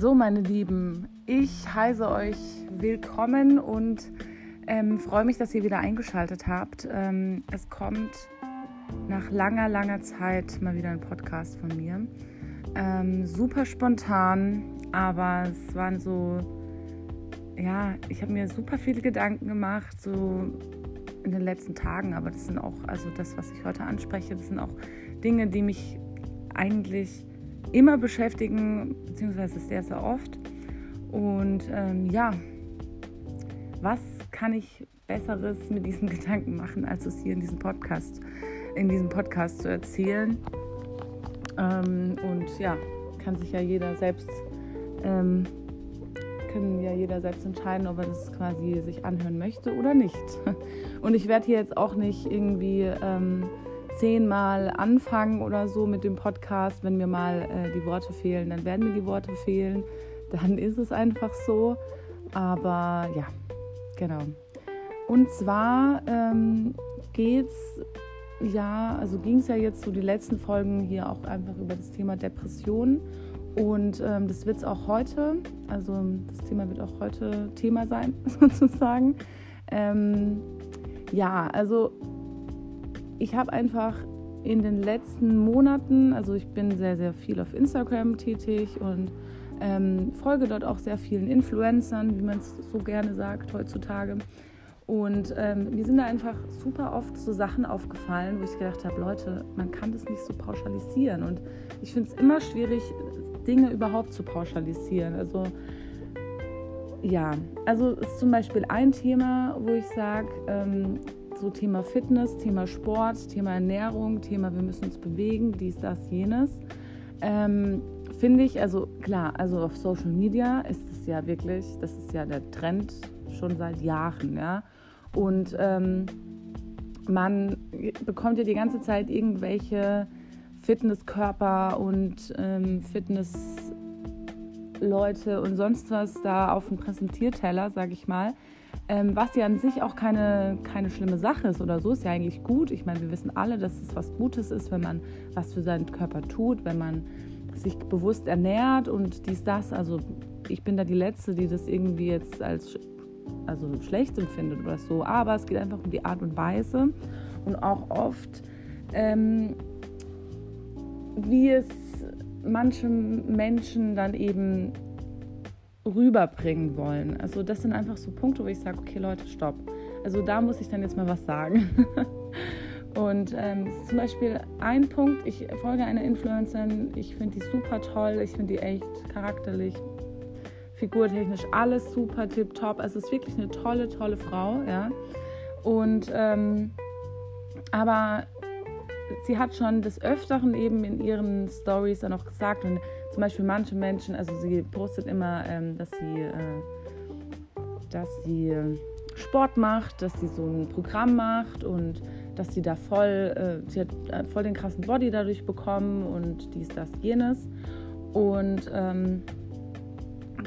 So, meine Lieben, ich heiße euch willkommen und ähm, freue mich, dass ihr wieder eingeschaltet habt. Ähm, es kommt nach langer, langer Zeit mal wieder ein Podcast von mir. Ähm, super spontan, aber es waren so, ja, ich habe mir super viele Gedanken gemacht, so in den letzten Tagen, aber das sind auch, also das, was ich heute anspreche, das sind auch Dinge, die mich eigentlich immer beschäftigen, beziehungsweise sehr, sehr oft. Und ähm, ja, was kann ich Besseres mit diesen Gedanken machen, als es hier in diesem Podcast, in diesem Podcast zu erzählen? Ähm, und ja, kann sich ja jeder selbst, ähm, können ja jeder selbst entscheiden, ob er das quasi sich anhören möchte oder nicht. Und ich werde hier jetzt auch nicht irgendwie ähm, zehnmal anfangen oder so mit dem Podcast. Wenn mir mal äh, die Worte fehlen, dann werden mir die Worte fehlen. Dann ist es einfach so. Aber ja, genau. Und zwar ähm, geht's ja, also ging es ja jetzt so die letzten Folgen hier auch einfach über das Thema Depression. Und ähm, das wird es auch heute, also das Thema wird auch heute Thema sein, sozusagen. Ähm, ja, also ich habe einfach in den letzten Monaten, also ich bin sehr, sehr viel auf Instagram tätig und ähm, folge dort auch sehr vielen Influencern, wie man es so gerne sagt heutzutage. Und ähm, mir sind da einfach super oft so Sachen aufgefallen, wo ich gedacht habe, Leute, man kann das nicht so pauschalisieren. Und ich finde es immer schwierig, Dinge überhaupt zu pauschalisieren. Also ja, also ist zum Beispiel ein Thema, wo ich sage, ähm, so Thema Fitness, Thema Sport, Thema Ernährung, Thema wir müssen uns bewegen, dies, das, jenes. Ähm, Finde ich, also klar, also auf Social Media ist es ja wirklich, das ist ja der Trend schon seit Jahren, ja. Und ähm, man bekommt ja die ganze Zeit irgendwelche Fitnesskörper und ähm, Fitnessleute und sonst was da auf dem Präsentierteller, sag ich mal. Ähm, was ja an sich auch keine, keine schlimme Sache ist oder so, ist ja eigentlich gut. Ich meine, wir wissen alle, dass es was Gutes ist, wenn man was für seinen Körper tut, wenn man sich bewusst ernährt und dies, das. Also ich bin da die Letzte, die das irgendwie jetzt als also schlecht empfindet oder so. Aber es geht einfach um die Art und Weise und auch oft, ähm, wie es manche Menschen dann eben rüberbringen wollen. Also das sind einfach so Punkte, wo ich sage, okay Leute, stopp. Also da muss ich dann jetzt mal was sagen. Und ähm, zum Beispiel ein Punkt, ich folge einer Influencerin, ich finde die super toll, ich finde die echt charakterlich, figurtechnisch alles super tipptopp. Also es ist wirklich eine tolle, tolle Frau, ja. Und ähm, aber sie hat schon des Öfteren eben in ihren Stories dann auch gesagt, und zum Beispiel manche Menschen, also sie postet immer, ähm, dass sie, äh, dass sie Sport macht, dass sie so ein Programm macht und dass sie da voll, äh, sie hat äh, voll den krassen Body dadurch bekommen und dies, das, jenes. Und ähm,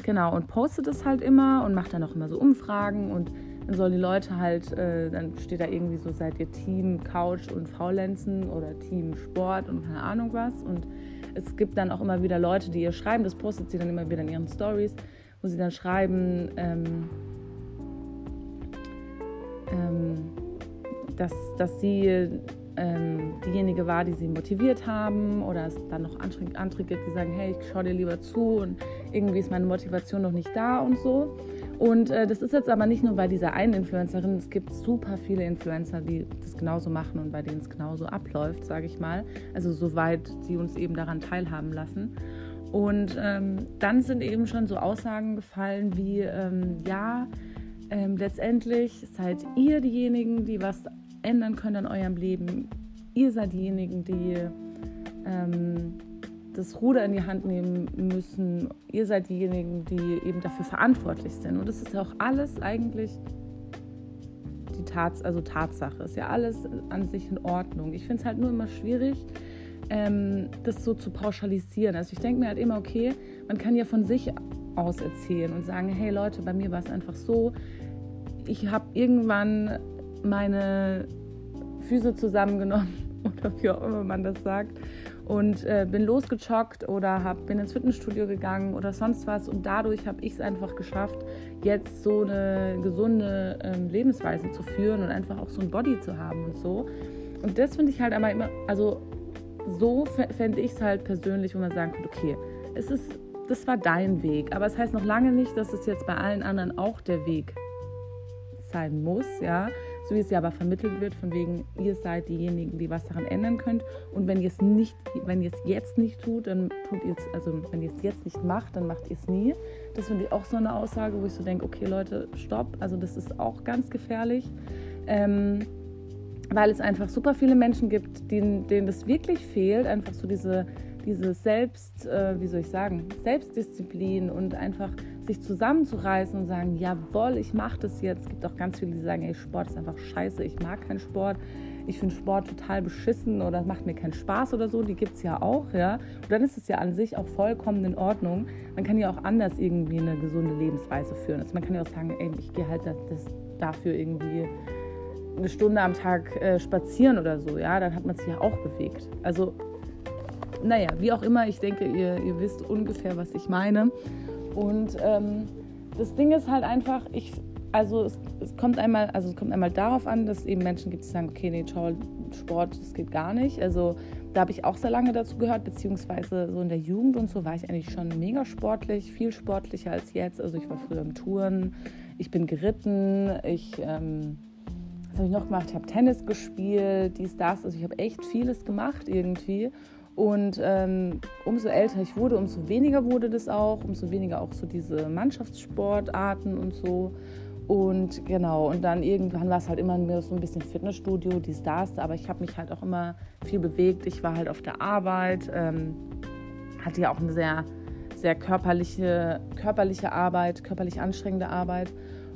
genau, und postet es halt immer und macht dann auch immer so Umfragen und dann sollen die Leute halt, äh, dann steht da irgendwie so, seid ihr Team Couch und Faulenzen oder Team Sport und keine Ahnung was. Und es gibt dann auch immer wieder Leute, die ihr schreiben, das postet sie dann immer wieder in ihren Stories, wo sie dann schreiben, ähm, ähm, dass, dass sie ähm, diejenige war, die sie motiviert haben oder es dann noch andere gibt, die sagen, hey, ich schaue dir lieber zu und irgendwie ist meine Motivation noch nicht da und so. Und äh, das ist jetzt aber nicht nur bei dieser einen Influencerin, es gibt super viele Influencer, die das genauso machen und bei denen es genauso abläuft, sage ich mal. Also soweit sie uns eben daran teilhaben lassen. Und ähm, dann sind eben schon so Aussagen gefallen wie, ähm, ja, ähm, letztendlich seid ihr diejenigen, die was ändern können in eurem Leben. Ihr seid diejenigen, die ähm, das Ruder in die Hand nehmen müssen. Ihr seid diejenigen, die eben dafür verantwortlich sind. Und das ist ja auch alles eigentlich die Tats also Tatsache. Ist ja alles an sich in Ordnung. Ich finde es halt nur immer schwierig, ähm, das so zu pauschalisieren. Also ich denke mir halt immer, okay, man kann ja von sich aus erzählen und sagen, hey Leute, bei mir war es einfach so. Ich habe irgendwann meine Füße zusammengenommen oder wie auch immer man das sagt. Und äh, bin losgejoggt oder hab, bin ins Fitnessstudio gegangen oder sonst was. Und dadurch habe ich es einfach geschafft, jetzt so eine gesunde ähm, Lebensweise zu führen und einfach auch so ein Body zu haben und so. Und das finde ich halt aber immer, also so fände ich es halt persönlich, wo man sagen könnte, okay, es ist, das war dein Weg, aber es das heißt noch lange nicht, dass es jetzt bei allen anderen auch der Weg sein muss, ja so wie es ja aber vermittelt wird, von wegen, ihr seid diejenigen, die was daran ändern könnt. Und wenn ihr es nicht, wenn ihr es jetzt nicht tut, dann tut ihr es, also wenn ihr es jetzt nicht macht, dann macht ihr es nie. Das finde ich auch so eine Aussage, wo ich so denke, okay Leute, stopp. Also das ist auch ganz gefährlich. Ähm, weil es einfach super viele Menschen gibt, denen, denen das wirklich fehlt, einfach so diese, diese Selbst, äh, wie soll ich sagen, Selbstdisziplin und einfach sich zusammenzureißen und sagen, jawohl, ich mache das jetzt. Es gibt auch ganz viele, die sagen, ey, Sport ist einfach scheiße, ich mag keinen Sport. Ich finde Sport total beschissen oder macht mir keinen Spaß oder so. Die gibt es ja auch, ja. Und dann ist es ja an sich auch vollkommen in Ordnung. Man kann ja auch anders irgendwie eine gesunde Lebensweise führen. Also man kann ja auch sagen, ey, ich gehe halt das, das dafür irgendwie eine Stunde am Tag äh, spazieren oder so, ja. Dann hat man sich ja auch bewegt. Also, naja, wie auch immer, ich denke, ihr, ihr wisst ungefähr, was ich meine. Und ähm, das Ding ist halt einfach, ich, also es, es, kommt einmal, also es kommt einmal darauf an, dass es eben Menschen gibt, die sagen, okay, nee, Sport, das geht gar nicht. Also da habe ich auch sehr lange dazu gehört, beziehungsweise so in der Jugend und so war ich eigentlich schon mega sportlich, viel sportlicher als jetzt. Also ich war früher im Touren, ich bin geritten, ich, ähm, was habe ich noch gemacht? Ich habe Tennis gespielt, dies, das. Also ich habe echt vieles gemacht irgendwie. Und ähm, umso älter ich wurde, umso weniger wurde das auch, umso weniger auch so diese Mannschaftssportarten und so. Und genau, und dann irgendwann war es halt immer mehr so ein bisschen Fitnessstudio, die Stars, aber ich habe mich halt auch immer viel bewegt. Ich war halt auf der Arbeit, ähm, hatte ja auch eine sehr, sehr körperliche, körperliche Arbeit, körperlich anstrengende Arbeit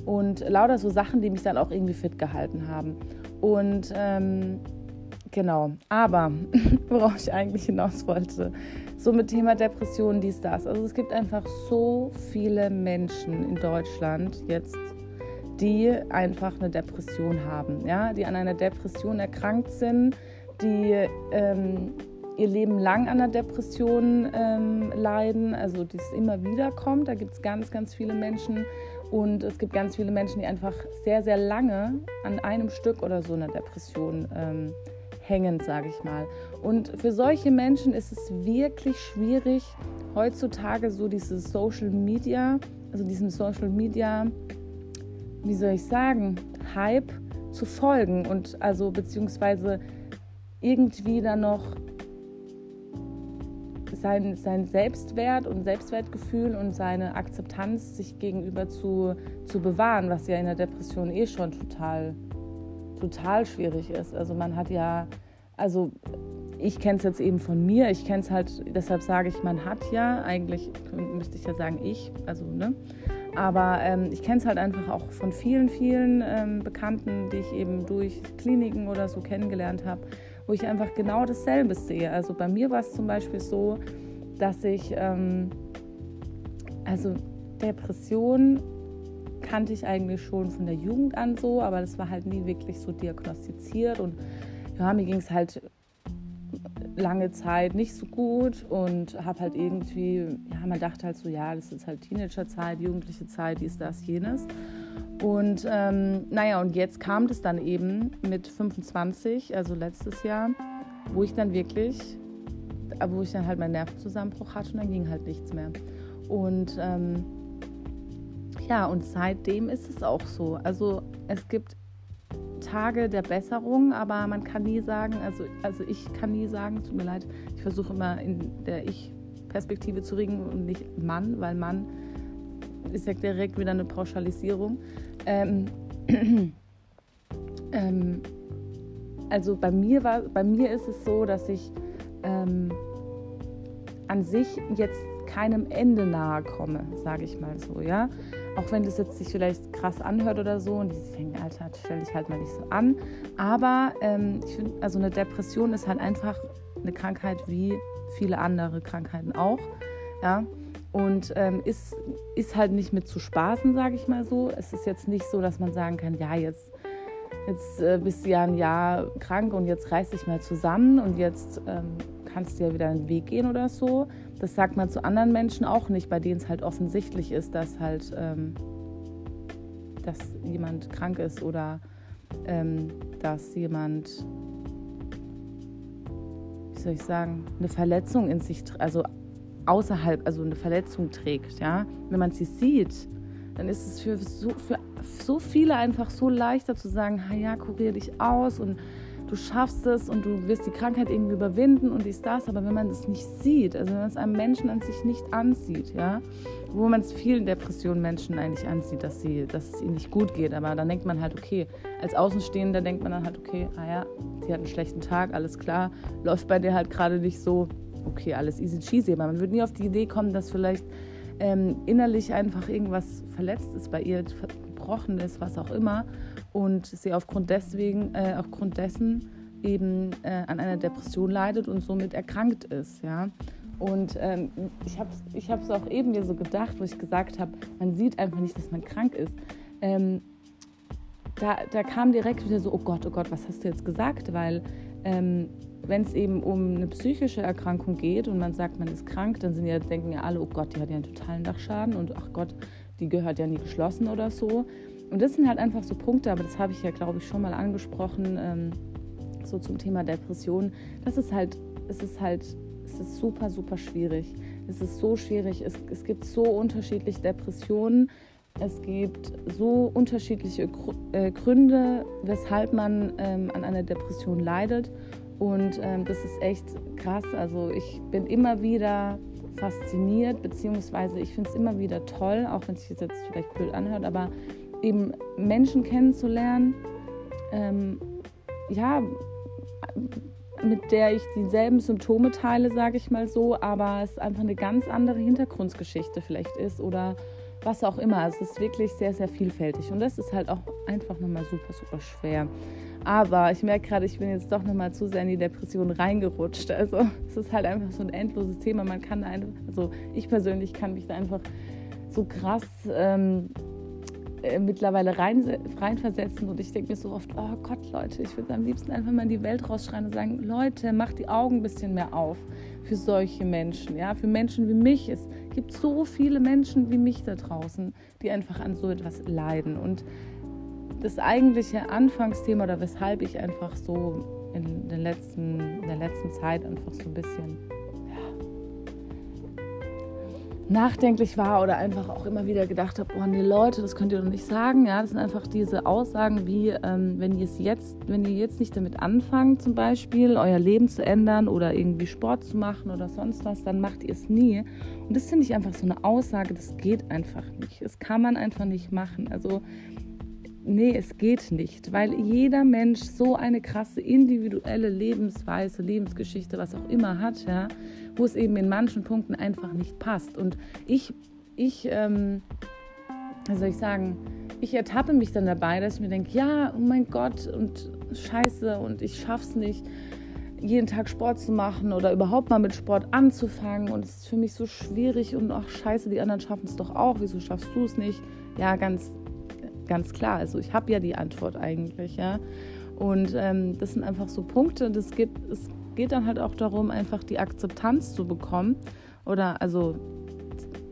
und lauter so Sachen, die mich dann auch irgendwie fit gehalten haben. Und ähm, Genau, aber worauf ich eigentlich hinaus wollte, so mit Thema Depressionen, dies, das. Also es gibt einfach so viele Menschen in Deutschland jetzt, die einfach eine Depression haben, ja, die an einer Depression erkrankt sind, die ähm, ihr Leben lang an einer Depression ähm, leiden, also die es immer wieder kommt. Da gibt es ganz, ganz viele Menschen und es gibt ganz viele Menschen, die einfach sehr, sehr lange an einem Stück oder so einer Depression ähm, hängend, sage ich mal. Und für solche Menschen ist es wirklich schwierig, heutzutage so dieses Social Media, also diesem Social Media, wie soll ich sagen, Hype zu folgen und also beziehungsweise irgendwie dann noch sein, sein Selbstwert und Selbstwertgefühl und seine Akzeptanz sich gegenüber zu, zu bewahren, was ja in der Depression eh schon total total schwierig ist. Also man hat ja, also ich kenne es jetzt eben von mir, ich kenne es halt, deshalb sage ich, man hat ja, eigentlich müsste ich ja sagen ich, also ne, aber ähm, ich kenne es halt einfach auch von vielen, vielen ähm, Bekannten, die ich eben durch Kliniken oder so kennengelernt habe, wo ich einfach genau dasselbe sehe. Also bei mir war es zum Beispiel so, dass ich, ähm, also Depression kannte ich eigentlich schon von der Jugend an so, aber das war halt nie wirklich so diagnostiziert. Und ja, mir ging es halt lange Zeit nicht so gut und habe halt irgendwie, ja, man dachte halt so, ja, das ist halt Teenagerzeit, jugendliche Zeit, dies, das, jenes. Und ähm, naja, und jetzt kam das dann eben mit 25, also letztes Jahr, wo ich dann wirklich, wo ich dann halt meinen Nervenzusammenbruch hatte und dann ging halt nichts mehr. Und ähm, ja, und seitdem ist es auch so. Also es gibt Tage der Besserung, aber man kann nie sagen, also, also ich kann nie sagen, tut mir leid, ich versuche immer in der Ich-Perspektive zu reden und nicht Mann, weil Mann ist ja direkt wieder eine Pauschalisierung. Ähm, ähm, also bei mir war, bei mir ist es so, dass ich ähm, an sich jetzt keinem Ende nahe komme, sage ich mal so, ja. Auch wenn das jetzt sich vielleicht krass anhört oder so und die sich denken, Alter, stell dich halt mal nicht so an. Aber ähm, ich finde, also eine Depression ist halt einfach eine Krankheit wie viele andere Krankheiten auch, ja. Und ähm, ist, ist halt nicht mit zu spaßen, sage ich mal so. Es ist jetzt nicht so, dass man sagen kann, ja, jetzt jetzt äh, bist du ja ein Jahr krank und jetzt reiß dich mal zusammen und jetzt ähm, kannst du ja wieder einen Weg gehen oder so. Das sagt man zu anderen Menschen auch nicht, bei denen es halt offensichtlich ist, dass halt, ähm, dass jemand krank ist oder ähm, dass jemand, wie soll ich sagen, eine Verletzung in sich, also außerhalb, also eine Verletzung trägt, ja. Wenn man sie sieht, dann ist es für so, für so viele einfach so leichter zu sagen, ja, kurier dich aus und du schaffst es und du wirst die Krankheit irgendwie überwinden und dies, das. Aber wenn man das nicht sieht, also wenn man es einem Menschen an sich nicht ansieht, ja, wo man es vielen Depressionen Menschen eigentlich ansieht, dass, sie, dass es ihnen nicht gut geht, aber dann denkt man halt, okay, als Außenstehender denkt man dann halt, okay, ah ja, die hat einen schlechten Tag, alles klar, läuft bei dir halt gerade nicht so, okay, alles easy cheesy, aber man würde nie auf die Idee kommen, dass vielleicht ähm, innerlich einfach irgendwas verletzt ist bei ihr, gebrochen ist, was auch immer, und sie aufgrund deswegen, äh, aufgrund dessen eben äh, an einer Depression leidet und somit erkrankt ist, ja. Und ähm, ich habe es ich auch eben mir so gedacht, wo ich gesagt habe, man sieht einfach nicht, dass man krank ist. Ähm, da, da kam direkt wieder so, oh Gott, oh Gott, was hast du jetzt gesagt? Weil ähm, wenn es eben um eine psychische Erkrankung geht und man sagt, man ist krank, dann ja, denken ja alle, oh Gott, die hat ja einen totalen Dachschaden und ach Gott, die gehört ja nie geschlossen oder so. Und das sind halt einfach so Punkte, aber das habe ich ja, glaube ich, schon mal angesprochen, ähm, so zum Thema Depression. Das ist halt, es ist halt, es ist super, super schwierig. Es ist so schwierig. Es, es gibt so unterschiedliche Depressionen. Es gibt so unterschiedliche äh, Gründe, weshalb man ähm, an einer Depression leidet. Und ähm, das ist echt krass. Also ich bin immer wieder fasziniert, beziehungsweise ich finde es immer wieder toll, auch wenn es sich jetzt vielleicht blöd anhört, aber eben Menschen kennenzulernen, ähm, ja, mit der ich dieselben Symptome teile, sage ich mal so, aber es einfach eine ganz andere Hintergrundgeschichte vielleicht ist oder was auch immer. Also es ist wirklich sehr, sehr vielfältig und das ist halt auch einfach nochmal super, super schwer. Aber ich merke gerade, ich bin jetzt doch nochmal zu sehr in die Depression reingerutscht. Also es ist halt einfach so ein endloses Thema. Man kann einfach, also ich persönlich kann mich da einfach so krass ähm, äh, mittlerweile rein, reinversetzen und ich denke mir so oft, oh Gott, Leute, ich würde am liebsten einfach mal in die Welt rausschreien und sagen, Leute, macht die Augen ein bisschen mehr auf für solche Menschen, ja, für Menschen wie mich. Es gibt so viele Menschen wie mich da draußen, die einfach an so etwas leiden und das eigentliche Anfangsthema oder weshalb ich einfach so in, den letzten, in der letzten Zeit einfach so ein bisschen nachdenklich war oder einfach auch immer wieder gedacht habe, oh nee Leute, das könnt ihr doch nicht sagen. Ja, das sind einfach diese Aussagen wie, ähm, wenn ihr es jetzt, wenn ihr jetzt nicht damit anfangt, zum Beispiel euer Leben zu ändern oder irgendwie Sport zu machen oder sonst was, dann macht ihr es nie. Und das finde ich einfach so eine Aussage, das geht einfach nicht. Das kann man einfach nicht machen. Also nee, es geht nicht, weil jeder Mensch so eine krasse individuelle Lebensweise, Lebensgeschichte, was auch immer hat, ja, wo es eben in manchen Punkten einfach nicht passt. Und ich, ich, ähm, wie soll ich sagen, ich ertappe mich dann dabei, dass ich mir denke, ja, oh mein Gott, und scheiße, und ich schaff's nicht, jeden Tag Sport zu machen oder überhaupt mal mit Sport anzufangen. Und es ist für mich so schwierig und ach scheiße, die anderen schaffen es doch auch, wieso schaffst du es nicht? Ja, ganz ganz klar. Also ich habe ja die Antwort eigentlich, ja. Und ähm, das sind einfach so Punkte. Das geht, es geht dann halt auch darum, einfach die Akzeptanz zu bekommen oder also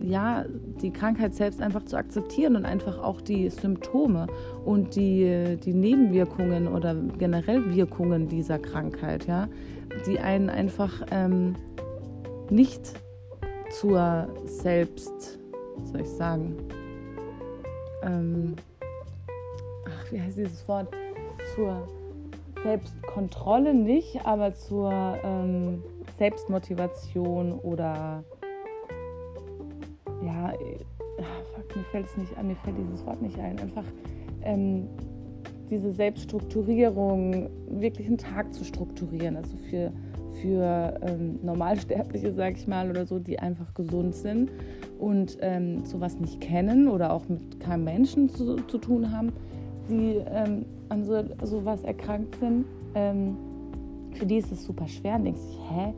ja, die Krankheit selbst einfach zu akzeptieren und einfach auch die Symptome und die, die Nebenwirkungen oder generell Wirkungen dieser Krankheit, ja, die einen einfach ähm, nicht zur Selbst, soll ich sagen, ähm, ach, wie heißt dieses Wort, zur Selbstkontrolle nicht, aber zur ähm, Selbstmotivation oder ja, ach, fuck, mir fällt es nicht an, mir fällt dieses Wort nicht ein. Einfach ähm, diese Selbststrukturierung, wirklich einen Tag zu strukturieren, also für, für ähm, Normalsterbliche, sag ich mal, oder so, die einfach gesund sind und ähm, sowas nicht kennen oder auch mit keinem Menschen zu, zu tun haben, die ähm, an so, sowas erkrankt sind, ähm, für die ist es super schwer und denkst sich, hä,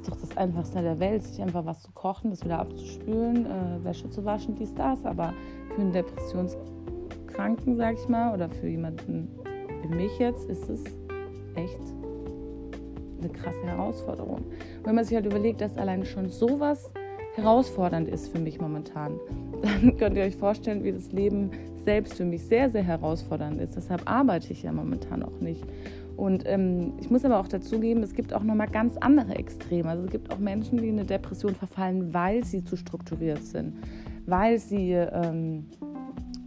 ist doch das Einfachste der Welt, sich einfach was zu kochen, das wieder abzuspülen, äh, Wäsche zu waschen, dies, das. Aber für einen Depressionskranken, sag ich mal, oder für jemanden, für mich jetzt ist es echt eine krasse Herausforderung. Wenn man sich halt überlegt, dass allein schon sowas herausfordernd ist für mich momentan, dann könnt ihr euch vorstellen, wie das Leben selbst für mich sehr, sehr herausfordernd ist. Deshalb arbeite ich ja momentan auch nicht. Und ähm, ich muss aber auch dazugeben, es gibt auch nochmal ganz andere Extreme. Also es gibt auch Menschen, die in eine Depression verfallen, weil sie zu strukturiert sind, weil sie, ähm,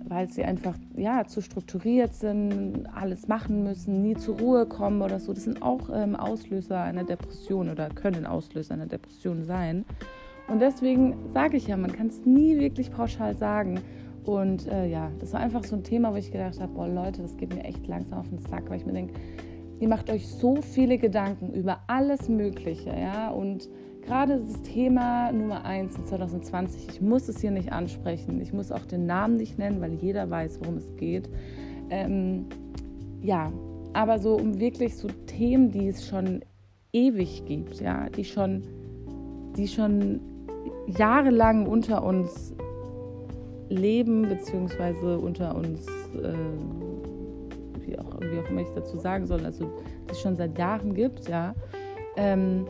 weil sie einfach ja, zu strukturiert sind, alles machen müssen, nie zur Ruhe kommen oder so. Das sind auch ähm, Auslöser einer Depression oder können Auslöser einer Depression sein. Und deswegen sage ich ja, man kann es nie wirklich pauschal sagen. Und äh, ja, das war einfach so ein Thema, wo ich gedacht habe, boah Leute, das geht mir echt langsam auf den Sack, weil ich mir denke, ihr macht euch so viele Gedanken über alles Mögliche, ja, und gerade das Thema Nummer 1 in 2020, ich muss es hier nicht ansprechen, ich muss auch den Namen nicht nennen, weil jeder weiß, worum es geht. Ähm, ja, aber so um wirklich so Themen, die es schon ewig gibt, ja, die schon, die schon jahrelang unter uns leben, beziehungsweise unter uns äh, wie auch, wie auch immer ich dazu sagen soll, also die es schon seit Jahren gibt, ja, ähm,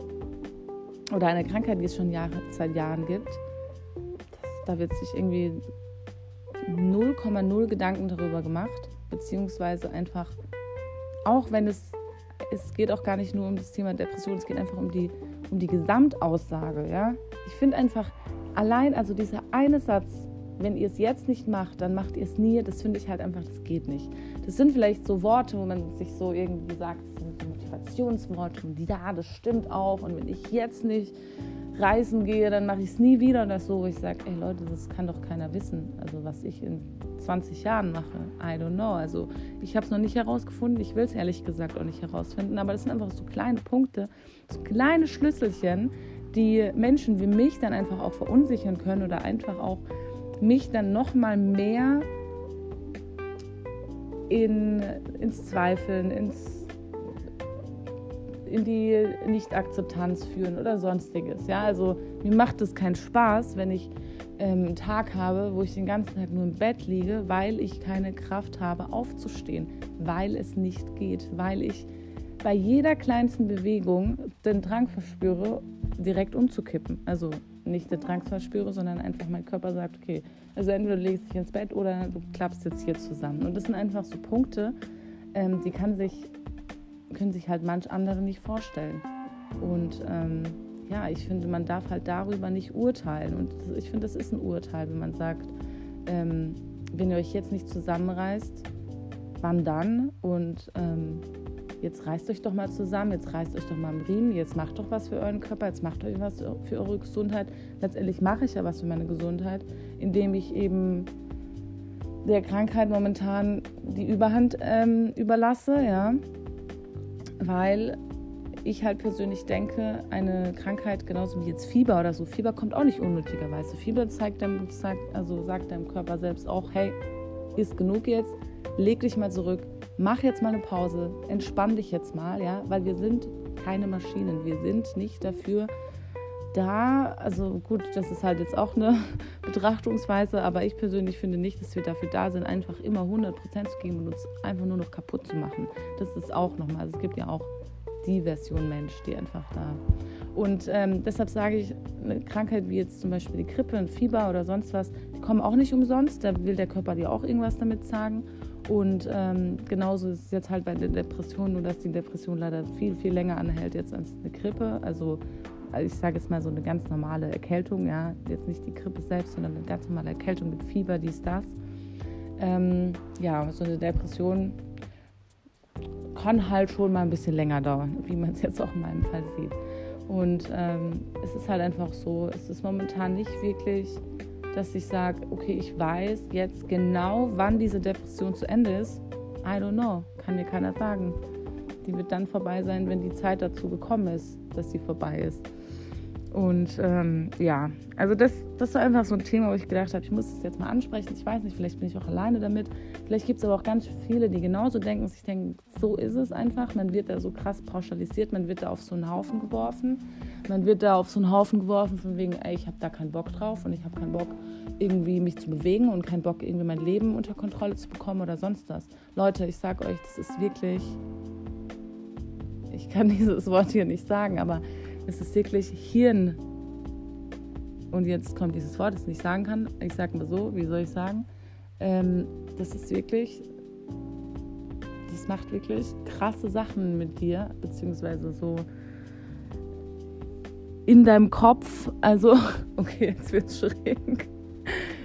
oder eine Krankheit, die es schon Jahre, seit Jahren gibt, das, da wird sich irgendwie 0,0 Gedanken darüber gemacht, beziehungsweise einfach, auch wenn es, es geht auch gar nicht nur um das Thema Depression, es geht einfach um die, um die Gesamtaussage, ja. Ich finde einfach, allein, also dieser eine Satz, wenn ihr es jetzt nicht macht, dann macht ihr es nie. Das finde ich halt einfach, das geht nicht. Das sind vielleicht so Worte, wo man sich so irgendwie sagt, das sind Motivationsworte und ja, das stimmt auch. Und wenn ich jetzt nicht reisen gehe, dann mache ich es nie wieder oder so. Ich sage, ey Leute, das kann doch keiner wissen. Also was ich in 20 Jahren mache, I don't know. Also ich habe es noch nicht herausgefunden. Ich will es ehrlich gesagt auch nicht herausfinden. Aber das sind einfach so kleine Punkte, so kleine Schlüsselchen, die Menschen wie mich dann einfach auch verunsichern können oder einfach auch mich dann noch mal mehr in, ins Zweifeln, ins, in die Nicht-Akzeptanz führen oder sonstiges. Ja, also mir macht es keinen Spaß, wenn ich ähm, einen Tag habe, wo ich den ganzen Tag nur im Bett liege, weil ich keine Kraft habe, aufzustehen, weil es nicht geht, weil ich bei jeder kleinsten Bewegung den Drang verspüre, direkt umzukippen. Also nicht den Drang verspüre, sondern einfach mein Körper sagt, okay, also entweder du legst dich ins Bett oder du klappst jetzt hier zusammen. Und das sind einfach so Punkte, ähm, die kann sich, können sich halt manch andere nicht vorstellen. Und ähm, ja, ich finde, man darf halt darüber nicht urteilen. Und ich finde, das ist ein Urteil, wenn man sagt, ähm, wenn ihr euch jetzt nicht zusammenreißt, wann dann? Und ähm, jetzt reißt euch doch mal zusammen, jetzt reißt euch doch mal am Riemen, jetzt macht doch was für euren Körper, jetzt macht euch was für eure Gesundheit. Letztendlich mache ich ja was für meine Gesundheit, indem ich eben der Krankheit momentan die Überhand ähm, überlasse, ja, weil ich halt persönlich denke, eine Krankheit genauso wie jetzt Fieber oder so, Fieber kommt auch nicht unnötigerweise. Fieber zeigt deinem, zeigt, also sagt deinem Körper selbst auch, hey, ist genug jetzt, leg dich mal zurück, mach jetzt mal eine Pause, entspann dich jetzt mal, ja, weil wir sind keine Maschinen. Wir sind nicht dafür da, also gut, das ist halt jetzt auch eine Betrachtungsweise, aber ich persönlich finde nicht, dass wir dafür da sind, einfach immer 100% zu geben und uns einfach nur noch kaputt zu machen. Das ist auch nochmal, also es gibt ja auch die Version Mensch, die einfach da. Und ähm, deshalb sage ich, eine Krankheit wie jetzt zum Beispiel die Grippe, ein Fieber oder sonst was, die kommen auch nicht umsonst. Da will der Körper dir auch irgendwas damit sagen. Und ähm, genauso ist es jetzt halt bei der Depression, nur dass die Depression leider viel, viel länger anhält jetzt als eine Grippe. Also, also ich sage jetzt mal so eine ganz normale Erkältung, ja, jetzt nicht die Grippe selbst, sondern eine ganz normale Erkältung mit Fieber, dies, das. Ähm, ja, so eine Depression kann halt schon mal ein bisschen länger dauern, wie man es jetzt auch in meinem Fall sieht. Und ähm, es ist halt einfach so, es ist momentan nicht wirklich dass ich sage, okay, ich weiß jetzt genau, wann diese Depression zu Ende ist. I don't know, kann mir keiner sagen. Die wird dann vorbei sein, wenn die Zeit dazu gekommen ist, dass sie vorbei ist. Und ähm, ja, also das, das war einfach so ein Thema, wo ich gedacht habe, ich muss es jetzt mal ansprechen. Ich weiß nicht, vielleicht bin ich auch alleine damit. Vielleicht gibt es aber auch ganz viele, die genauso denken. Ich denke, so ist es einfach. Man wird da so krass pauschalisiert, man wird da auf so einen Haufen geworfen. Man wird da auf so einen Haufen geworfen von wegen, ey, ich habe da keinen Bock drauf und ich habe keinen Bock, irgendwie mich zu bewegen und keinen Bock, irgendwie mein Leben unter Kontrolle zu bekommen oder sonst was. Leute, ich sage euch, das ist wirklich, ich kann dieses Wort hier nicht sagen, aber es ist wirklich Hirn. Und jetzt kommt dieses Wort, das ich nicht sagen kann. Ich sage mal so, wie soll ich sagen? Ähm, das ist wirklich, das macht wirklich krasse Sachen mit dir, beziehungsweise so in deinem Kopf. Also, okay, jetzt wird es schräg.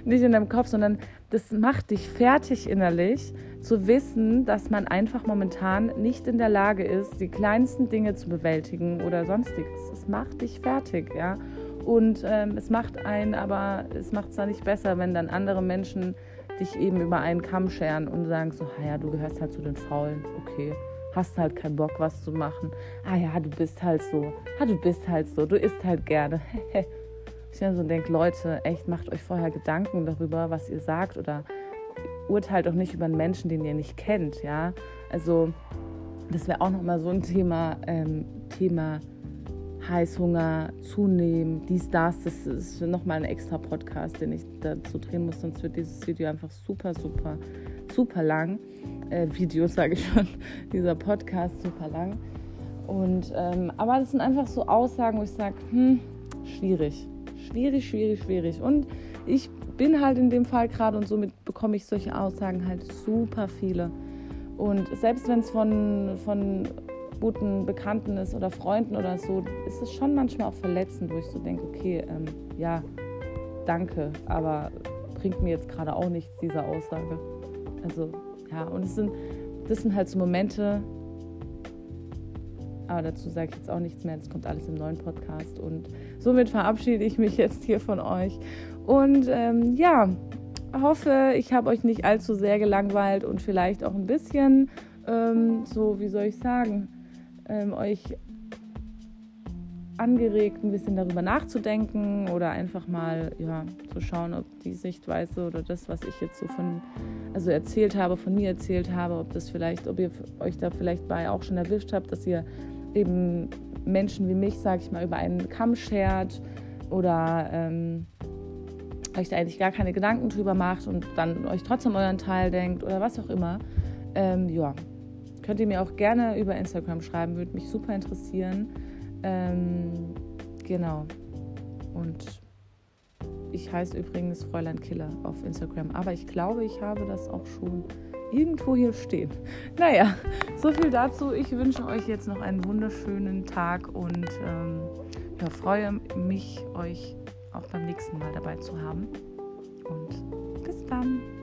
Nicht in deinem Kopf, sondern das macht dich fertig innerlich, zu wissen, dass man einfach momentan nicht in der Lage ist, die kleinsten Dinge zu bewältigen oder sonstiges. Es macht dich fertig, ja. Und ähm, es macht einen, aber es macht es dann nicht besser, wenn dann andere Menschen dich eben über einen Kamm scheren und sagen so, ja, du gehörst halt zu den Faulen, okay. Hast halt keinen Bock, was zu machen. Ah ja, du bist halt so. Ah, du bist halt so. Du isst halt gerne. ich dann so denke, Leute, echt, macht euch vorher Gedanken darüber, was ihr sagt oder urteilt auch nicht über einen Menschen, den ihr nicht kennt, ja. Also das wäre auch nochmal so ein Thema, ähm, Thema Heißhunger, Zunehmen, dies, das. Das ist nochmal ein extra Podcast, den ich dazu drehen muss, sonst wird dieses Video einfach super, super, super lang. Äh, Video sage ich schon, dieser Podcast super lang. Und, ähm, aber das sind einfach so Aussagen, wo ich sage, hm, schwierig, schwierig, schwierig, schwierig. Und ich bin halt in dem Fall gerade und somit bekomme ich solche Aussagen halt super viele. Und selbst wenn es von, von guten Bekannten ist oder Freunden oder so, ist es schon manchmal auch verletzend, wo ich so denke, okay, ähm, ja, danke, aber bringt mir jetzt gerade auch nichts, diese Aussage. Also, ja, und es sind, das sind halt so Momente, aber dazu sage ich jetzt auch nichts mehr, das kommt alles im neuen Podcast und somit verabschiede ich mich jetzt hier von euch und ähm, ja, hoffe, ich habe euch nicht allzu sehr gelangweilt und vielleicht auch ein bisschen, ähm, so wie soll ich sagen, ähm, euch angeregt, ein bisschen darüber nachzudenken oder einfach mal ja, zu schauen, ob die Sichtweise oder das, was ich jetzt so von, also erzählt habe, von mir erzählt habe, ob das vielleicht, ob ihr euch da vielleicht bei auch schon erwischt habt, dass ihr eben Menschen wie mich, sage ich mal, über einen Kamm schert oder ähm, euch da eigentlich gar keine Gedanken drüber macht und dann euch trotzdem euren Teil denkt oder was auch immer, ähm, ja, könnt ihr mir auch gerne über Instagram schreiben, würde mich super interessieren. Ähm, genau. Und ich heiße übrigens Fräulein Killer auf Instagram, aber ich glaube, ich habe das auch schon irgendwo hier stehen. Naja, so viel dazu. Ich wünsche euch jetzt noch einen wunderschönen Tag und ähm, ja, freue mich, euch auch beim nächsten Mal dabei zu haben. Und bis dann.